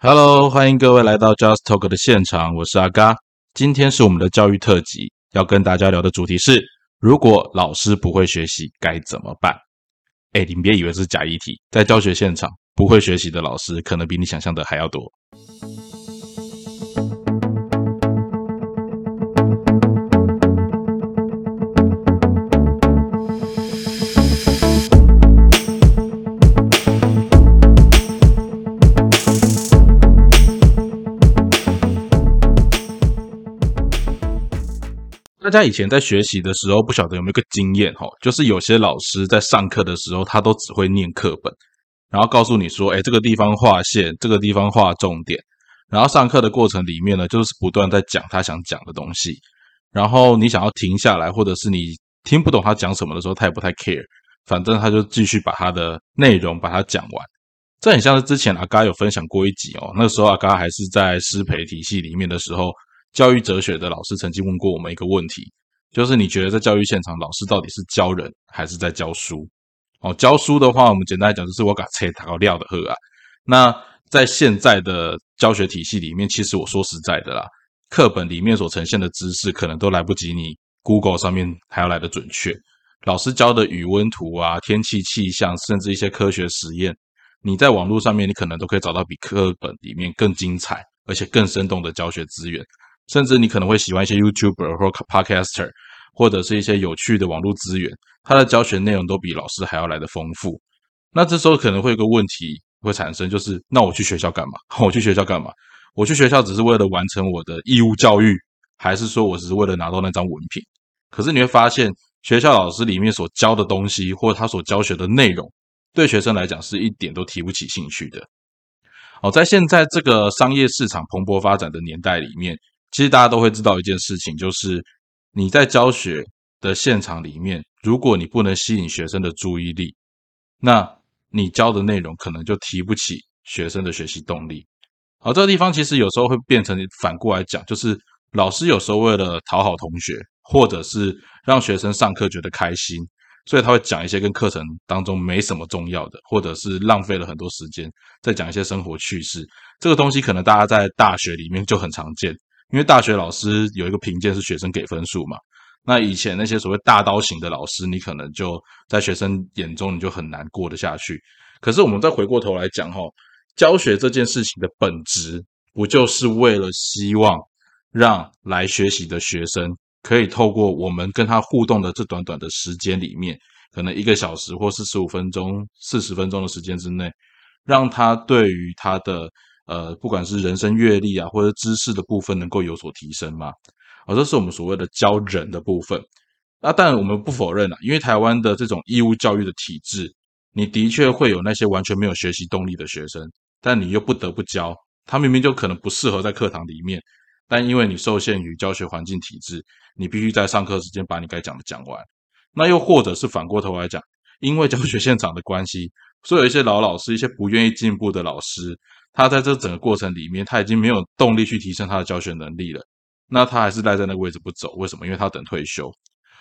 Hello，欢迎各位来到 Just Talk 的现场，我是阿嘎。今天是我们的教育特辑，要跟大家聊的主题是：如果老师不会学习，该怎么办？哎，你别以为是假议题，在教学现场，不会学习的老师可能比你想象的还要多。大家以前在学习的时候，不晓得有没有个经验哈，就是有些老师在上课的时候，他都只会念课本，然后告诉你说，哎，这个地方画线，这个地方画重点，然后上课的过程里面呢，就是不断在讲他想讲的东西，然后你想要停下来，或者是你听不懂他讲什么的时候，他也不太 care，反正他就继续把他的内容把它讲完。这很像是之前阿嘎有分享过一集哦，那时候阿嘎还是在师培体系里面的时候。教育哲学的老师曾经问过我们一个问题，就是你觉得在教育现场，老师到底是教人还是在教书？哦，教书的话，我们简单来讲就是我把切讨料的喝啊。那在现在的教学体系里面，其实我说实在的啦，课本里面所呈现的知识，可能都来不及你 Google 上面还要来的准确。老师教的语温图啊、天气气象，甚至一些科学实验，你在网络上面，你可能都可以找到比课本里面更精彩而且更生动的教学资源。甚至你可能会喜欢一些 YouTuber 或 Podcaster，或者是一些有趣的网络资源，它的教学内容都比老师还要来的丰富。那这时候可能会有个问题会产生，就是那我去学校干嘛？我去学校干嘛？我去学校只是为了完成我的义务教育，还是说我只是为了拿到那张文凭？可是你会发现，学校老师里面所教的东西，或他所教学的内容，对学生来讲是一点都提不起兴趣的。哦，在现在这个商业市场蓬勃发展的年代里面。其实大家都会知道一件事情，就是你在教学的现场里面，如果你不能吸引学生的注意力，那你教的内容可能就提不起学生的学习动力。好，这个地方其实有时候会变成反过来讲，就是老师有时候为了讨好同学，或者是让学生上课觉得开心，所以他会讲一些跟课程当中没什么重要的，或者是浪费了很多时间在讲一些生活趣事。这个东西可能大家在大学里面就很常见。因为大学老师有一个评鉴是学生给分数嘛，那以前那些所谓大刀型的老师，你可能就在学生眼中你就很难过得下去。可是我们再回过头来讲哈，教学这件事情的本质，不就是为了希望让来学习的学生可以透过我们跟他互动的这短短的时间里面，可能一个小时或是十五分钟、四十分钟的时间之内，让他对于他的。呃，不管是人生阅历啊，或者知识的部分，能够有所提升吗？哦，这是我们所谓的教人的部分。那但我们不否认啊，因为台湾的这种义务教育的体制，你的确会有那些完全没有学习动力的学生，但你又不得不教。他明明就可能不适合在课堂里面，但因为你受限于教学环境体制，你必须在上课时间把你该讲的讲完。那又或者是反过头来讲，因为教学现场的关系，所以有一些老老师，一些不愿意进步的老师。他在这整个过程里面，他已经没有动力去提升他的教学能力了。那他还是赖在那个位置不走，为什么？因为他等退休。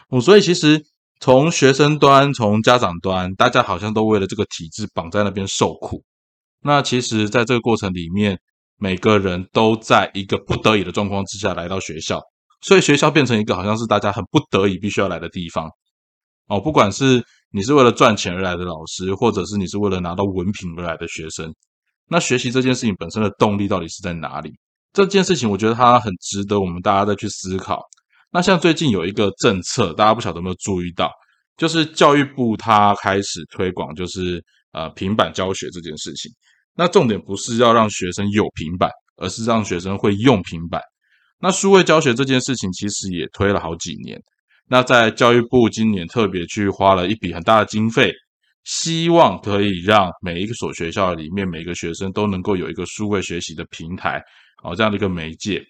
哦，所以其实从学生端、从家长端，大家好像都为了这个体制绑在那边受苦。那其实，在这个过程里面，每个人都在一个不得已的状况之下来到学校，所以学校变成一个好像是大家很不得已必须要来的地方。哦，不管是你是为了赚钱而来的老师，或者是你是为了拿到文凭而来的学生。那学习这件事情本身的动力到底是在哪里？这件事情我觉得它很值得我们大家再去思考。那像最近有一个政策，大家不晓得有没有注意到，就是教育部它开始推广，就是呃平板教学这件事情。那重点不是要让学生有平板，而是让学生会用平板。那数位教学这件事情其实也推了好几年。那在教育部今年特别去花了一笔很大的经费。希望可以让每一个所学校里面每个学生都能够有一个数位学习的平台，哦，这样的一个媒介。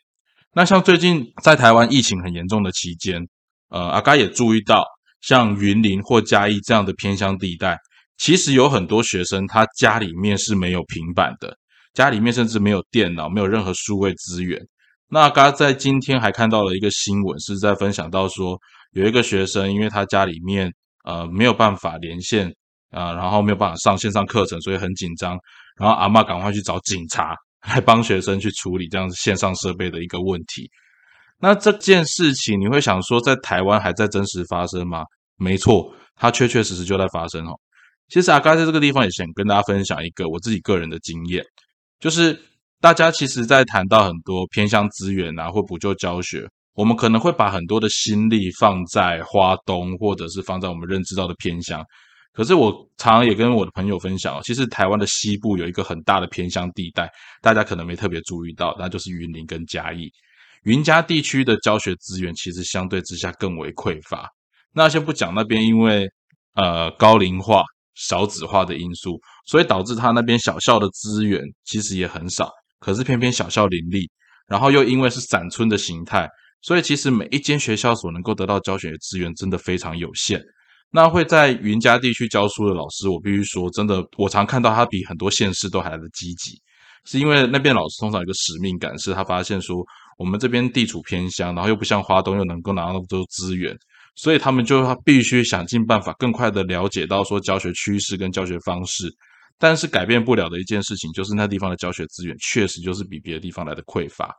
那像最近在台湾疫情很严重的期间，呃，阿嘎也注意到，像云林或嘉义这样的偏乡地带，其实有很多学生他家里面是没有平板的，家里面甚至没有电脑，没有任何数位资源。那阿嘎在今天还看到了一个新闻，是在分享到说，有一个学生因为他家里面呃没有办法连线。啊，然后没有办法上线上课程，所以很紧张。然后阿妈赶快去找警察，来帮学生去处理这样子线上设备的一个问题。那这件事情你会想说，在台湾还在真实发生吗？没错，它确确实实就在发生哦。其实阿嘎在这个地方也想跟大家分享一个我自己个人的经验，就是大家其实，在谈到很多偏向资源啊或补救教学，我们可能会把很多的心力放在花东，或者是放在我们认知到的偏乡。可是我常常也跟我的朋友分享，其实台湾的西部有一个很大的偏乡地带，大家可能没特别注意到，那就是云林跟嘉义。云嘉地区的教学资源其实相对之下更为匮乏。那先不讲那边，因为呃高龄化、少子化的因素，所以导致他那边小校的资源其实也很少。可是偏偏小校林立，然后又因为是散村的形态，所以其实每一间学校所能够得到教学资源真的非常有限。那会在云嘉地区教书的老师，我必须说，真的我常看到他比很多县市都还来的积极，是因为那边老师通常有个使命感，是他发现说。我们这边地处偏乡，然后又不像花东又能够拿到那么多资源，所以他们就必须想尽办法，更快的了解到说教学趋势跟教学方式。但是改变不了的一件事情，就是那地方的教学资源确实就是比别的地方来的匮乏。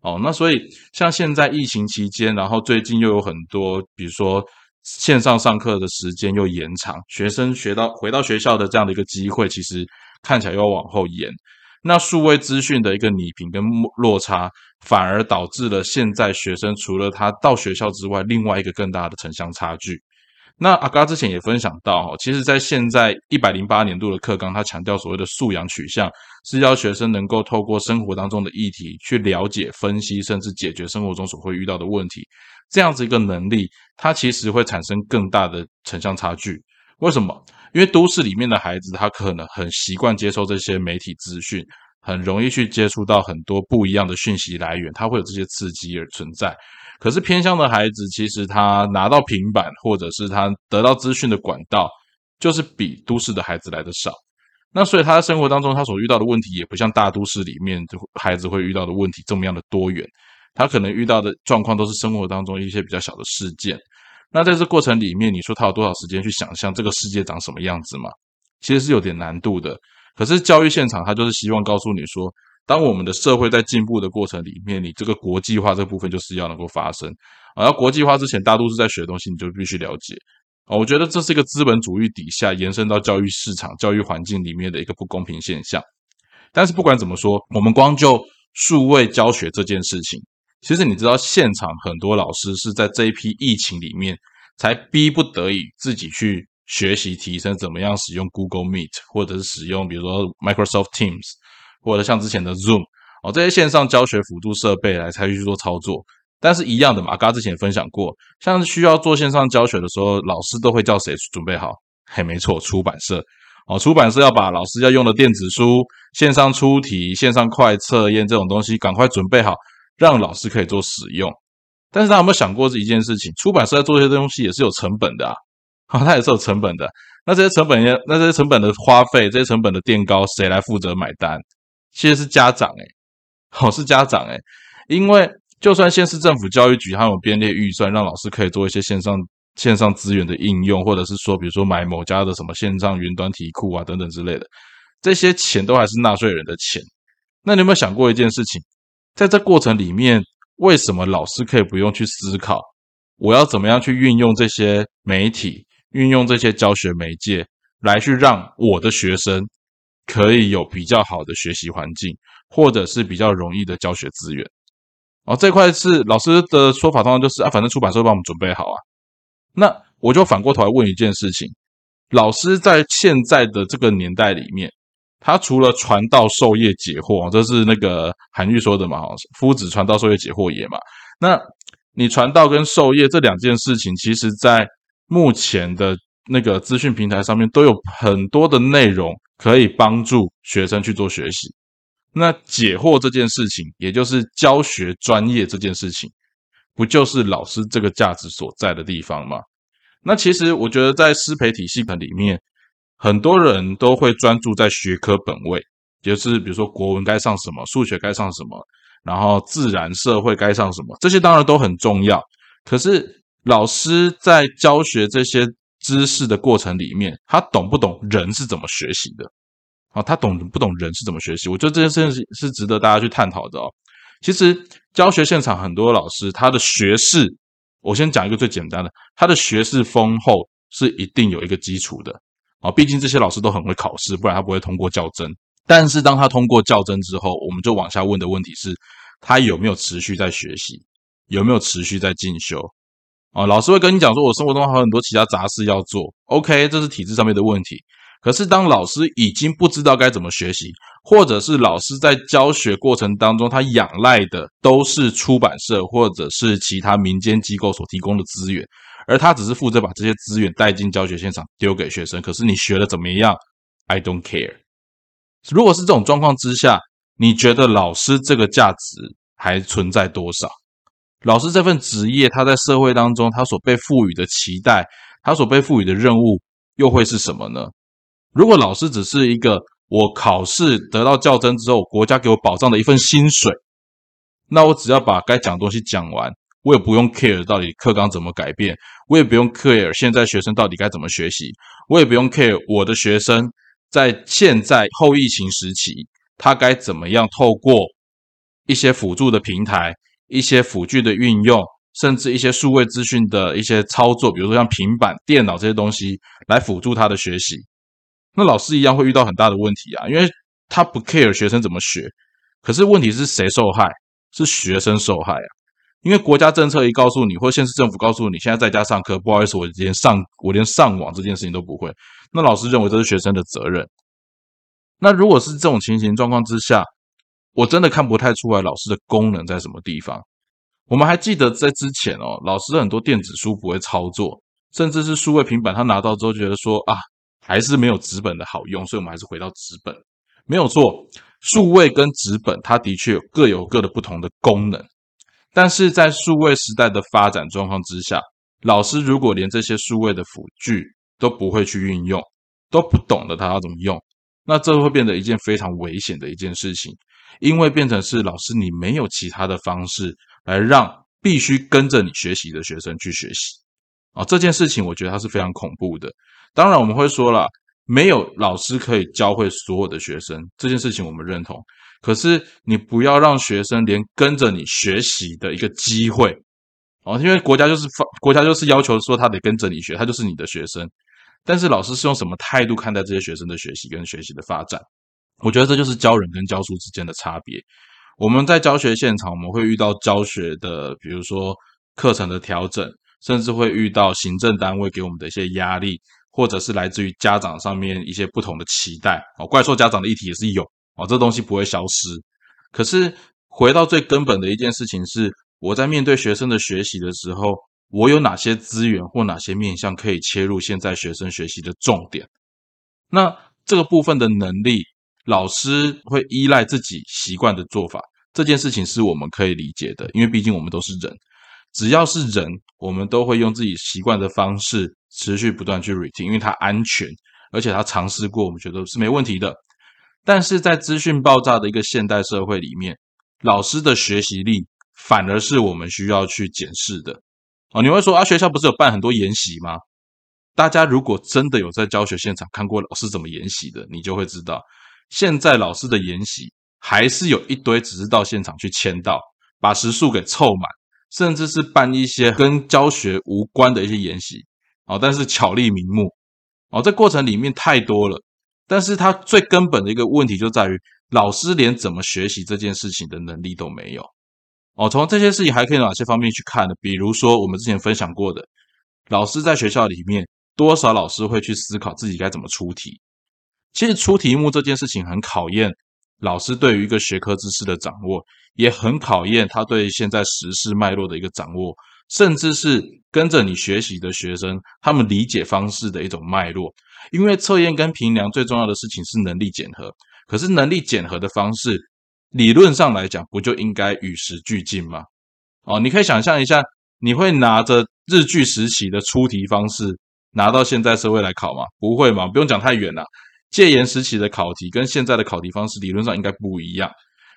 哦，那所以像现在疫情期间，然后最近又有很多，比如说线上上课的时间又延长，学生学到回到学校的这样的一个机会，其实看起来又往后延。那数位资讯的一个拟平跟落差，反而导致了现在学生除了他到学校之外，另外一个更大的城乡差距。那阿嘎之前也分享到，哈，其实，在现在一百零八年度的课纲，他强调所谓的素养取向，是要学生能够透过生活当中的议题去了解、分析，甚至解决生活中所会遇到的问题。这样子一个能力，它其实会产生更大的城乡差距。为什么？因为都市里面的孩子，他可能很习惯接受这些媒体资讯，很容易去接触到很多不一样的讯息来源，他会有这些刺激而存在。可是偏向的孩子，其实他拿到平板或者是他得到资讯的管道，就是比都市的孩子来的少。那所以他在生活当中，他所遇到的问题，也不像大都市里面孩子会遇到的问题这么样的多元。他可能遇到的状况，都是生活当中一些比较小的事件。那在这过程里面，你说他有多少时间去想象这个世界长什么样子吗？其实是有点难度的。可是教育现场，他就是希望告诉你说，当我们的社会在进步的过程里面，你这个国际化这部分就是要能够发生。而国际化之前，大都是在学东西，你就必须了解啊。我觉得这是一个资本主义底下延伸到教育市场、教育环境里面的一个不公平现象。但是不管怎么说，我们光就数位教学这件事情。其实你知道，现场很多老师是在这一批疫情里面，才逼不得已自己去学习提升怎么样使用 Google Meet，或者是使用比如说 Microsoft Teams，或者像之前的 Zoom 哦这些线上教学辅助设备来才去做操作。但是一样的嘛，刚之前分享过，像需要做线上教学的时候，老师都会叫谁准备好？嘿，没错，出版社哦，出版社要把老师要用的电子书、线上出题、线上快测验这种东西赶快准备好。让老师可以做使用，但是他有没有想过这一件事情？出版社在做这些东西也是有成本的啊，好，它也是有成本的。那这些成本，那这些成本的花费，这些成本的垫高，谁来负责买单？其实是家长诶，好是家长诶，因为就算县市政府教育局他有编列预算，让老师可以做一些线上线上资源的应用，或者是说，比如说买某家的什么线上云端题库啊等等之类的，这些钱都还是纳税人的钱。那你有没有想过一件事情？在这过程里面，为什么老师可以不用去思考，我要怎么样去运用这些媒体，运用这些教学媒介，来去让我的学生可以有比较好的学习环境，或者是比较容易的教学资源？哦，这块是老师的说法，通常就是啊，反正出版社帮我们准备好啊。那我就反过头来问一件事情：老师在现在的这个年代里面。他除了传道授业解惑，这是那个韩愈说的嘛？夫子传道授业解惑也嘛。那你传道跟授业这两件事情，其实在目前的那个资讯平台上面都有很多的内容可以帮助学生去做学习。那解惑这件事情，也就是教学专业这件事情，不就是老师这个价值所在的地方吗？那其实我觉得在师培体系里面。很多人都会专注在学科本位，就是比如说国文该上什么，数学该上什么，然后自然社会该上什么，这些当然都很重要。可是老师在教学这些知识的过程里面，他懂不懂人是怎么学习的？啊，他懂不懂人是怎么学习？我觉得这件事情是值得大家去探讨的哦。其实教学现场很多老师他的学识，我先讲一个最简单的，他的学识丰厚是一定有一个基础的啊。毕竟这些老师都很会考试，不然他不会通过校正。但是当他通过校正之后，我们就往下问的问题是，他有没有持续在学习，有没有持续在进修？啊，老师会跟你讲说，我生活中还有很多其他杂事要做。OK，这是体制上面的问题。可是当老师已经不知道该怎么学习，或者是老师在教学过程当中，他仰赖的都是出版社或者是其他民间机构所提供的资源，而他只是负责把这些资源带进教学现场，丢给学生。可是你学的怎么样？I don't care。如果是这种状况之下，你觉得老师这个价值还存在多少？老师这份职业，他在社会当中，他所被赋予的期待，他所被赋予的任务，又会是什么呢？如果老师只是一个我考试得到教甄之后，国家给我保障的一份薪水，那我只要把该讲的东西讲完，我也不用 care 到底课纲怎么改变，我也不用 care 现在学生到底该怎么学习，我也不用 care 我的学生在现在后疫情时期，他该怎么样透过一些辅助的平台。一些辅具的运用，甚至一些数位资讯的一些操作，比如说像平板电脑这些东西来辅助他的学习，那老师一样会遇到很大的问题啊，因为他不 care 学生怎么学，可是问题是谁受害？是学生受害啊！因为国家政策一告诉你，或县市政府告诉你，现在在家上课，不好意思，我连上我连上网这件事情都不会，那老师认为这是学生的责任。那如果是这种情形状况之下，我真的看不太出来老师的功能在什么地方。我们还记得在之前哦，老师很多电子书不会操作，甚至是数位平板，他拿到之后觉得说啊，还是没有纸本的好用，所以我们还是回到纸本。没有错，数位跟纸本它的确各有各的不同的功能，但是在数位时代的发展状况之下，老师如果连这些数位的辅具都不会去运用，都不懂得它要怎么用，那这会变得一件非常危险的一件事情。因为变成是老师，你没有其他的方式来让必须跟着你学习的学生去学习啊，这件事情我觉得它是非常恐怖的。当然我们会说了，没有老师可以教会所有的学生，这件事情我们认同。可是你不要让学生连跟着你学习的一个机会哦，因为国家就是发，国家就是要求说他得跟着你学，他就是你的学生。但是老师是用什么态度看待这些学生的学习跟学习的发展？我觉得这就是教人跟教书之间的差别。我们在教学现场，我们会遇到教学的，比如说课程的调整，甚至会遇到行政单位给我们的一些压力，或者是来自于家长上面一些不同的期待。哦，怪兽家长的议题也是有哦，这东西不会消失。可是回到最根本的一件事情是，我在面对学生的学习的时候，我有哪些资源或哪些面向可以切入现在学生学习的重点？那这个部分的能力。老师会依赖自己习惯的做法，这件事情是我们可以理解的，因为毕竟我们都是人，只要是人，我们都会用自己习惯的方式持续不断去 retain，因为它安全，而且他尝试过，我们觉得是没问题的。但是在资讯爆炸的一个现代社会里面，老师的学习力反而是我们需要去检视的。哦，你会说啊，学校不是有办很多研习吗？大家如果真的有在教学现场看过老师怎么研习的，你就会知道。现在老师的研习还是有一堆，只是到现场去签到，把时数给凑满，甚至是办一些跟教学无关的一些研习，哦，但是巧立名目，哦，这过程里面太多了。但是它最根本的一个问题就在于，老师连怎么学习这件事情的能力都没有。哦，从这些事情还可以哪些方面去看呢？比如说我们之前分享过的，老师在学校里面，多少老师会去思考自己该怎么出题。其实出题目这件事情很考验老师对于一个学科知识的掌握，也很考验他对现在时事脉络的一个掌握，甚至是跟着你学习的学生他们理解方式的一种脉络。因为测验跟评量最重要的事情是能力检核，可是能力检核的方式理论上来讲，不就应该与时俱进吗？哦，你可以想象一下，你会拿着日据时期的出题方式拿到现在社会来考吗？不会嘛？不用讲太远了。戒严时期的考题跟现在的考题方式理论上应该不一样，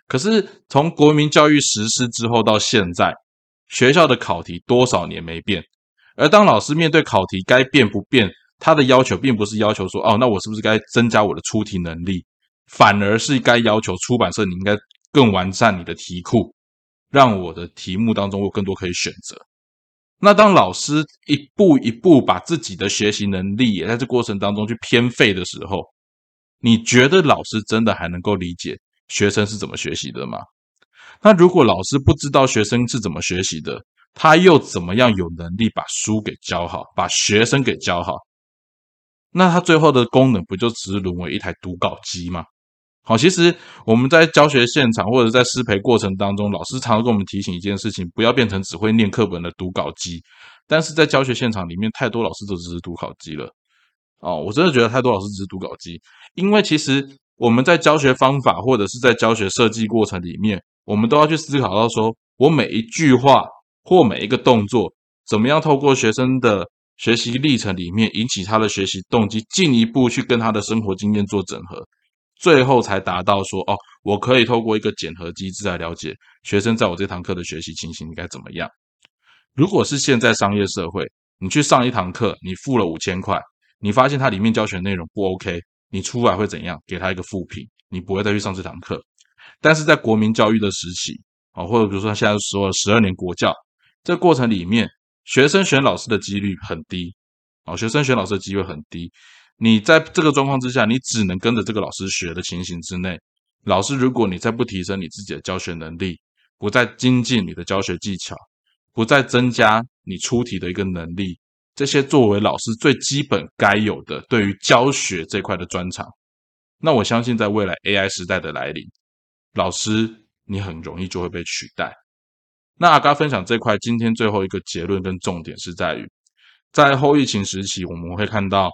可是从国民教育实施之后到现在，学校的考题多少年没变？而当老师面对考题该变不变，他的要求并不是要求说哦，那我是不是该增加我的出题能力？反而是该要求出版社你应该更完善你的题库，让我的题目当中有更多可以选择。那当老师一步一步把自己的学习能力也在这过程当中去偏废的时候，你觉得老师真的还能够理解学生是怎么学习的吗？那如果老师不知道学生是怎么学习的，他又怎么样有能力把书给教好，把学生给教好？那他最后的功能不就只是沦为一台读稿机吗？好，其实我们在教学现场或者在师培过程当中，老师常常跟我们提醒一件事情：不要变成只会念课本的读稿机。但是在教学现场里面，太多老师都只是读稿机了。哦，我真的觉得太多老师只是读稿机，因为其实我们在教学方法或者是在教学设计过程里面，我们都要去思考到，说我每一句话或每一个动作，怎么样透过学生的学习历程里面引起他的学习动机，进一步去跟他的生活经验做整合。最后才达到说哦，我可以透过一个检核机制来了解学生在我这堂课的学习情形应该怎么样。如果是现在商业社会，你去上一堂课，你付了五千块，你发现它里面教学内容不 OK，你出来会怎样？给他一个负评，你不会再去上这堂课。但是在国民教育的时期啊，或者比如说现在说十二年国教，这过程里面，学生选老师的几率很低啊，学生选老师的机会很低。你在这个状况之下，你只能跟着这个老师学的情形之内，老师如果你再不提升你自己的教学能力，不再精进你的教学技巧，不再增加你出题的一个能力，这些作为老师最基本该有的对于教学这块的专长，那我相信在未来 AI 时代的来临，老师你很容易就会被取代。那阿嘎分享这块，今天最后一个结论跟重点是在于，在后疫情时期，我们会看到。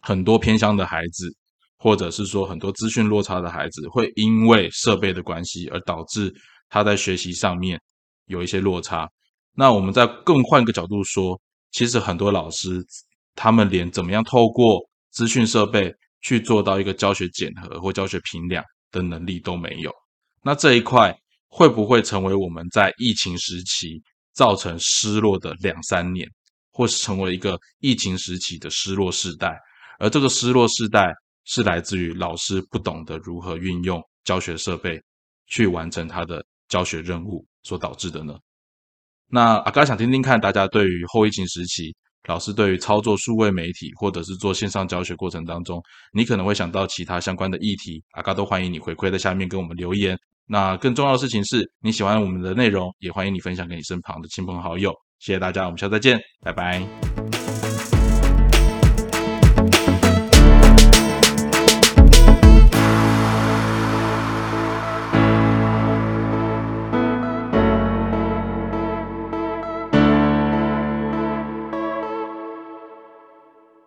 很多偏乡的孩子，或者是说很多资讯落差的孩子，会因为设备的关系而导致他在学习上面有一些落差。那我们再更换个角度说，其实很多老师他们连怎么样透过资讯设备去做到一个教学检核或教学评量的能力都没有。那这一块会不会成为我们在疫情时期造成失落的两三年，或是成为一个疫情时期的失落世代？而这个失落世代是来自于老师不懂得如何运用教学设备去完成他的教学任务所导致的呢？那阿嘎想听听看大家对于后疫情时期老师对于操作数位媒体或者是做线上教学过程当中，你可能会想到其他相关的议题，阿嘎都欢迎你回馈在下面跟我们留言。那更重要的事情是你喜欢我们的内容，也欢迎你分享给你身旁的亲朋好友。谢谢大家，我们下次再见，拜拜。